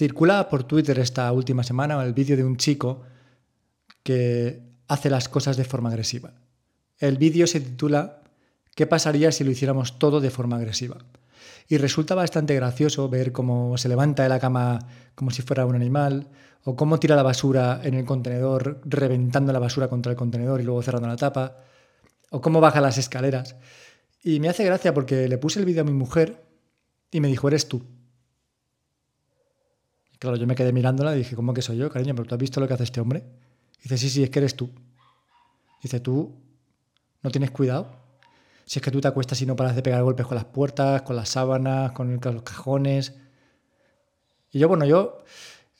Circula por Twitter esta última semana el vídeo de un chico que hace las cosas de forma agresiva. El vídeo se titula ¿Qué pasaría si lo hiciéramos todo de forma agresiva? Y resulta bastante gracioso ver cómo se levanta de la cama como si fuera un animal, o cómo tira la basura en el contenedor, reventando la basura contra el contenedor y luego cerrando la tapa, o cómo baja las escaleras. Y me hace gracia porque le puse el vídeo a mi mujer y me dijo, eres tú. Claro, yo me quedé mirándola y dije, ¿cómo que soy yo, cariño? ¿Pero tú has visto lo que hace este hombre? dice, sí, sí, es que eres tú. Dice, tú no tienes cuidado. Si es que tú te acuestas y no paras de pegar golpes con las puertas, con las sábanas, con los cajones. Y yo, bueno, yo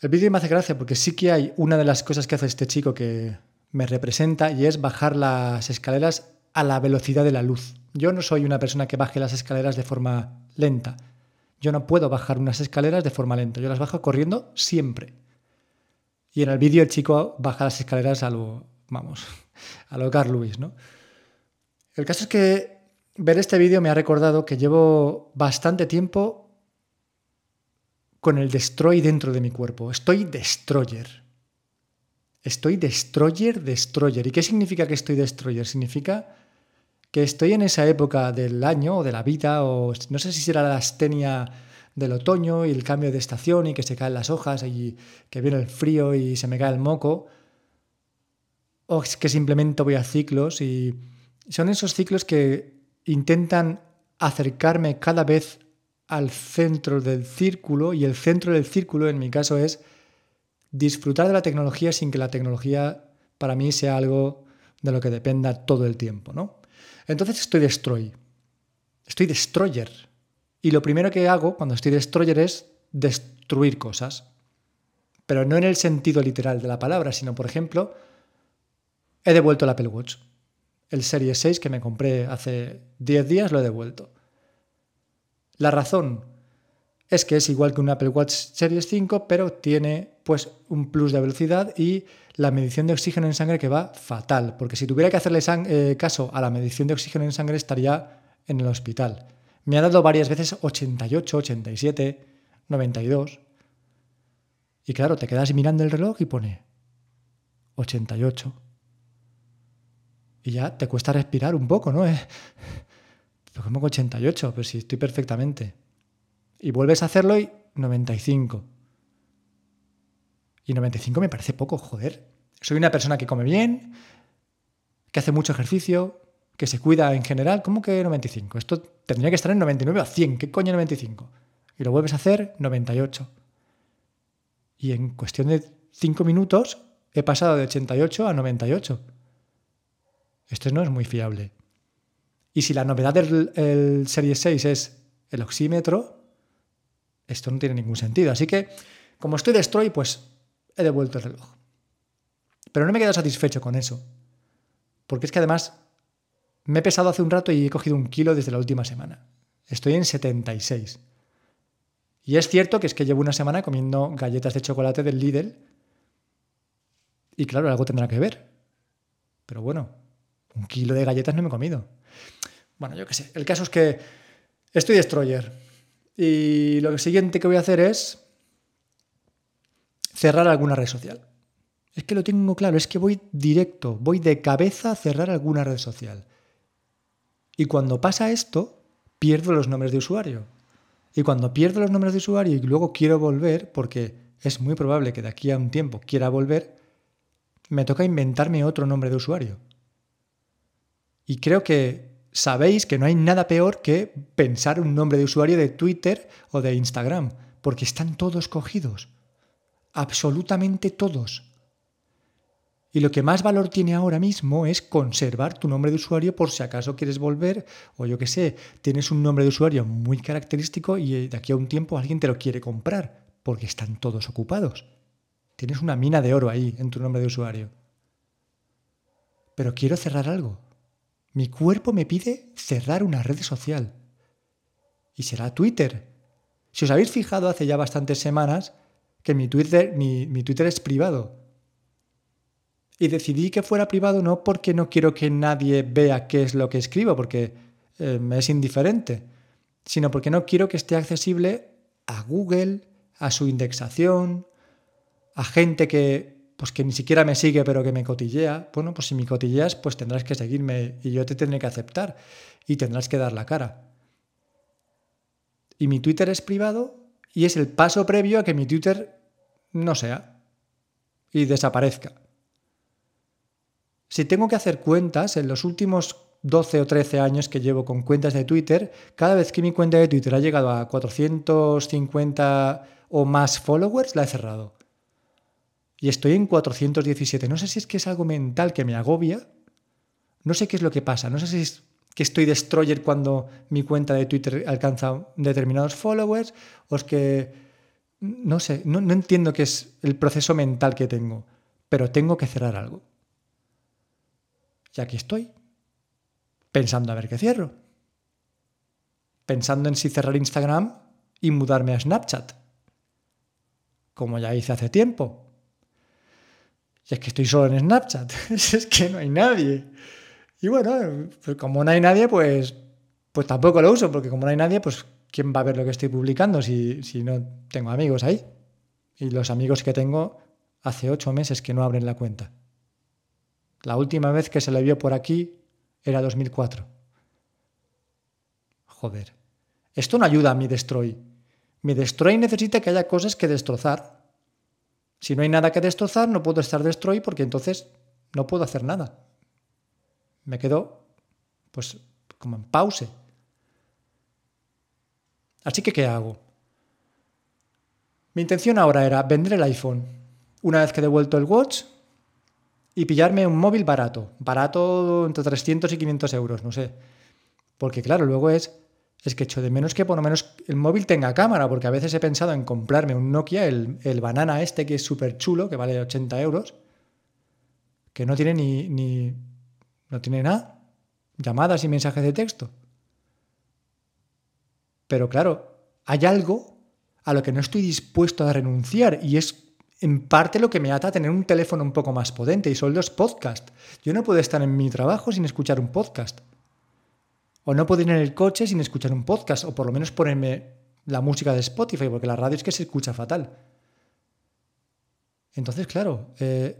el vídeo me hace gracia porque sí que hay una de las cosas que hace este chico que me representa y es bajar las escaleras a la velocidad de la luz. Yo no soy una persona que baje las escaleras de forma lenta. Yo no puedo bajar unas escaleras de forma lenta. Yo las bajo corriendo siempre. Y en el vídeo el chico baja las escaleras a lo, vamos, a lo Carl Lewis, ¿no? El caso es que ver este vídeo me ha recordado que llevo bastante tiempo con el destroy dentro de mi cuerpo. Estoy destroyer. Estoy destroyer, destroyer. ¿Y qué significa que estoy destroyer? Significa que estoy en esa época del año o de la vida, o no sé si será la astenia del otoño y el cambio de estación y que se caen las hojas y que viene el frío y se me cae el moco, o es que simplemente voy a ciclos y son esos ciclos que intentan acercarme cada vez al centro del círculo y el centro del círculo en mi caso es disfrutar de la tecnología sin que la tecnología para mí sea algo de lo que dependa todo el tiempo, ¿no? Entonces estoy destroy. Estoy destroyer. Y lo primero que hago cuando estoy destroyer es destruir cosas. Pero no en el sentido literal de la palabra, sino, por ejemplo, he devuelto el Apple Watch. El Series 6 que me compré hace 10 días lo he devuelto. La razón es que es igual que un Apple Watch Series 5, pero tiene pues un plus de velocidad y la medición de oxígeno en sangre que va fatal, porque si tuviera que hacerle eh, caso a la medición de oxígeno en sangre estaría en el hospital. Me ha dado varias veces 88, 87, 92. Y claro, te quedas mirando el reloj y pone 88. Y ya te cuesta respirar un poco, ¿no? Pero como 88, pero si estoy perfectamente. Y vuelves a hacerlo y 95. Y 95 me parece poco, joder. Soy una persona que come bien, que hace mucho ejercicio, que se cuida en general. ¿Cómo que 95? Esto tendría que estar en 99 o 100. ¿Qué coño 95? Y lo vuelves a hacer 98. Y en cuestión de 5 minutos he pasado de 88 a 98. Esto no es muy fiable. Y si la novedad del Serie 6 es el oxímetro, esto no tiene ningún sentido. Así que, como estoy destroy, pues he devuelto el reloj. Pero no me he quedado satisfecho con eso. Porque es que además me he pesado hace un rato y he cogido un kilo desde la última semana. Estoy en 76. Y es cierto que es que llevo una semana comiendo galletas de chocolate del Lidl. Y claro, algo tendrá que ver. Pero bueno, un kilo de galletas no me he comido. Bueno, yo qué sé. El caso es que estoy destroyer. Y lo siguiente que voy a hacer es cerrar alguna red social. Es que lo tengo claro, es que voy directo, voy de cabeza a cerrar alguna red social. Y cuando pasa esto, pierdo los nombres de usuario. Y cuando pierdo los nombres de usuario y luego quiero volver, porque es muy probable que de aquí a un tiempo quiera volver, me toca inventarme otro nombre de usuario. Y creo que sabéis que no hay nada peor que pensar un nombre de usuario de Twitter o de Instagram, porque están todos cogidos. Absolutamente todos. Y lo que más valor tiene ahora mismo es conservar tu nombre de usuario por si acaso quieres volver o yo qué sé, tienes un nombre de usuario muy característico y de aquí a un tiempo alguien te lo quiere comprar porque están todos ocupados. Tienes una mina de oro ahí en tu nombre de usuario. Pero quiero cerrar algo. Mi cuerpo me pide cerrar una red social. Y será Twitter. Si os habéis fijado hace ya bastantes semanas que mi Twitter, es privado. Y decidí que fuera privado no porque no quiero que nadie vea qué es lo que escribo, porque eh, me es indiferente, sino porque no quiero que esté accesible a Google, a su indexación, a gente que pues que ni siquiera me sigue pero que me cotillea. Bueno, pues si me cotilleas, pues tendrás que seguirme y yo te tendré que aceptar y tendrás que dar la cara. Y mi Twitter es privado y es el paso previo a que mi Twitter no sea y desaparezca. Si tengo que hacer cuentas, en los últimos 12 o 13 años que llevo con cuentas de Twitter, cada vez que mi cuenta de Twitter ha llegado a 450 o más followers, la he cerrado. Y estoy en 417. No sé si es que es algo mental que me agobia. No sé qué es lo que pasa. No sé si es que estoy destroyer cuando mi cuenta de Twitter alcanza determinados followers o es que no sé, no, entiendo qué es el proceso mental que tengo, pero tengo que cerrar algo. Y aquí estoy, pensando a ver qué cierro. Pensando en si cerrar Instagram y mudarme a Snapchat, como ya hice hace tiempo. Es que estoy solo en Snapchat, es que no hay nadie. Y bueno, pues como no hay nadie, pues, pues tampoco lo uso, porque como no hay nadie, pues ¿quién va a ver lo que estoy publicando si, si no tengo amigos ahí? Y los amigos que tengo hace ocho meses que no abren la cuenta. La última vez que se le vio por aquí era 2004. Joder. Esto no ayuda a mi destroy. Mi destroy necesita que haya cosas que destrozar. Si no hay nada que destrozar, no puedo estar destroy porque entonces no puedo hacer nada. Me quedo, pues, como en pause. Así que, ¿qué hago? Mi intención ahora era vender el iPhone. Una vez que he devuelto el watch, y pillarme un móvil barato, barato entre 300 y 500 euros, no sé. Porque claro, luego es, es que echo de menos que por lo menos el móvil tenga cámara, porque a veces he pensado en comprarme un Nokia, el, el banana este que es súper chulo, que vale 80 euros, que no tiene ni, ni, no tiene nada, llamadas y mensajes de texto. Pero claro, hay algo a lo que no estoy dispuesto a renunciar y es en parte lo que me ata a tener un teléfono un poco más potente y son los podcasts. Yo no puedo estar en mi trabajo sin escuchar un podcast. O no puedo ir en el coche sin escuchar un podcast, o por lo menos ponerme la música de Spotify, porque la radio es que se escucha fatal. Entonces, claro, eh,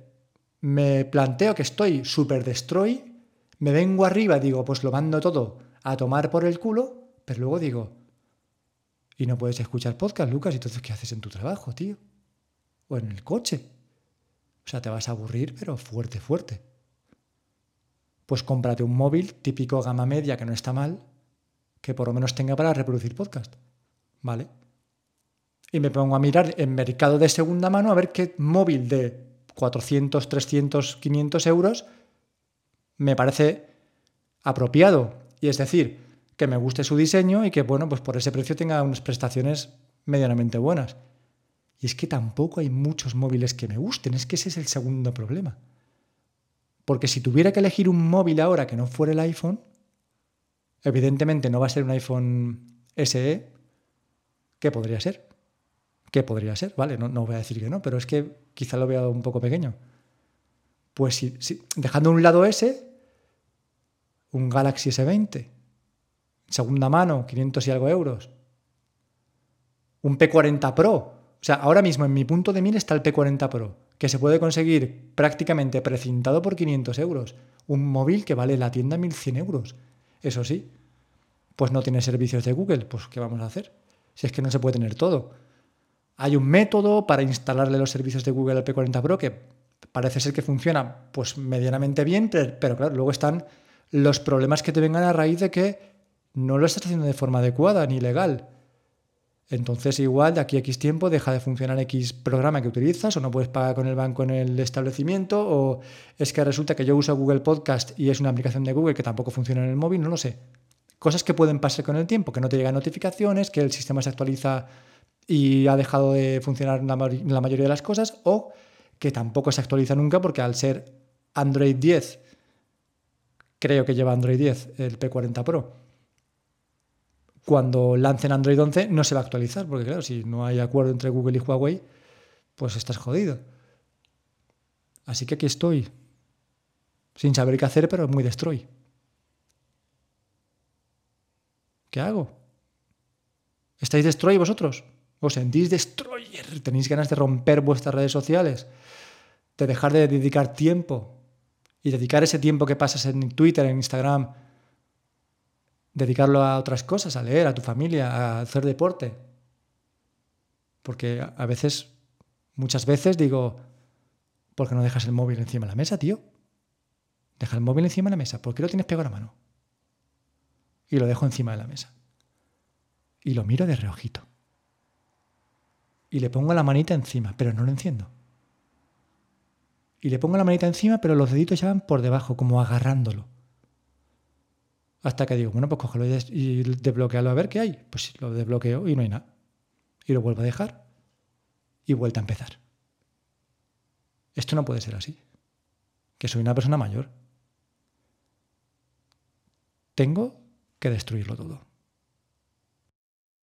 me planteo que estoy super destroy, me vengo arriba, digo, pues lo mando todo a tomar por el culo, pero luego digo, y no puedes escuchar podcast, Lucas, entonces ¿qué haces en tu trabajo, tío? o en el coche. O sea, te vas a aburrir, pero fuerte, fuerte. Pues cómprate un móvil típico gama media que no está mal, que por lo menos tenga para reproducir podcast. ¿Vale? Y me pongo a mirar en mercado de segunda mano a ver qué móvil de 400, 300, 500 euros me parece apropiado. Y es decir, que me guste su diseño y que, bueno, pues por ese precio tenga unas prestaciones medianamente buenas. Y es que tampoco hay muchos móviles que me gusten, es que ese es el segundo problema. Porque si tuviera que elegir un móvil ahora que no fuera el iPhone, evidentemente no va a ser un iPhone SE, ¿qué podría ser? ¿Qué podría ser? Vale, no, no voy a decir que no, pero es que quizá lo vea un poco pequeño. Pues si, dejando un lado ese, un Galaxy S20, segunda mano, 500 y algo euros. Un P40 Pro, o sea, ahora mismo en mi punto de mira está el P40 Pro, que se puede conseguir prácticamente precintado por 500 euros. Un móvil que vale la tienda 1100 euros. Eso sí, pues no tiene servicios de Google. Pues ¿qué vamos a hacer? Si es que no se puede tener todo. Hay un método para instalarle los servicios de Google al P40 Pro que parece ser que funciona pues medianamente bien, pero, pero claro, luego están los problemas que te vengan a raíz de que no lo estás haciendo de forma adecuada ni legal. Entonces igual de aquí a X tiempo deja de funcionar X programa que utilizas o no puedes pagar con el banco en el establecimiento o es que resulta que yo uso Google Podcast y es una aplicación de Google que tampoco funciona en el móvil, no lo sé. Cosas que pueden pasar con el tiempo, que no te llegan notificaciones, que el sistema se actualiza y ha dejado de funcionar la, la mayoría de las cosas o que tampoco se actualiza nunca porque al ser Android 10, creo que lleva Android 10, el P40 Pro, cuando lancen Android 11 no se va a actualizar, porque claro, si no hay acuerdo entre Google y Huawei, pues estás jodido. Así que aquí estoy, sin saber qué hacer, pero muy destroy. ¿Qué hago? ¿Estáis destroy vosotros? os sentís destroyer, tenéis ganas de romper vuestras redes sociales, de dejar de dedicar tiempo y dedicar ese tiempo que pasas en Twitter, en Instagram, dedicarlo a otras cosas, a leer, a tu familia, a hacer deporte. Porque a veces, muchas veces digo, ¿por qué no dejas el móvil encima de la mesa, tío? Deja el móvil encima de la mesa. ¿Por qué lo tienes pegado a la mano? Y lo dejo encima de la mesa. Y lo miro de reojito. Y le pongo la manita encima, pero no lo enciendo. Y le pongo la manita encima, pero los deditos ya van por debajo, como agarrándolo. Hasta que digo, bueno, pues cógelo y desbloquealo a ver qué hay. Pues lo desbloqueo y no hay nada. Y lo vuelvo a dejar y vuelta a empezar. Esto no puede ser así. Que soy una persona mayor. Tengo que destruirlo todo.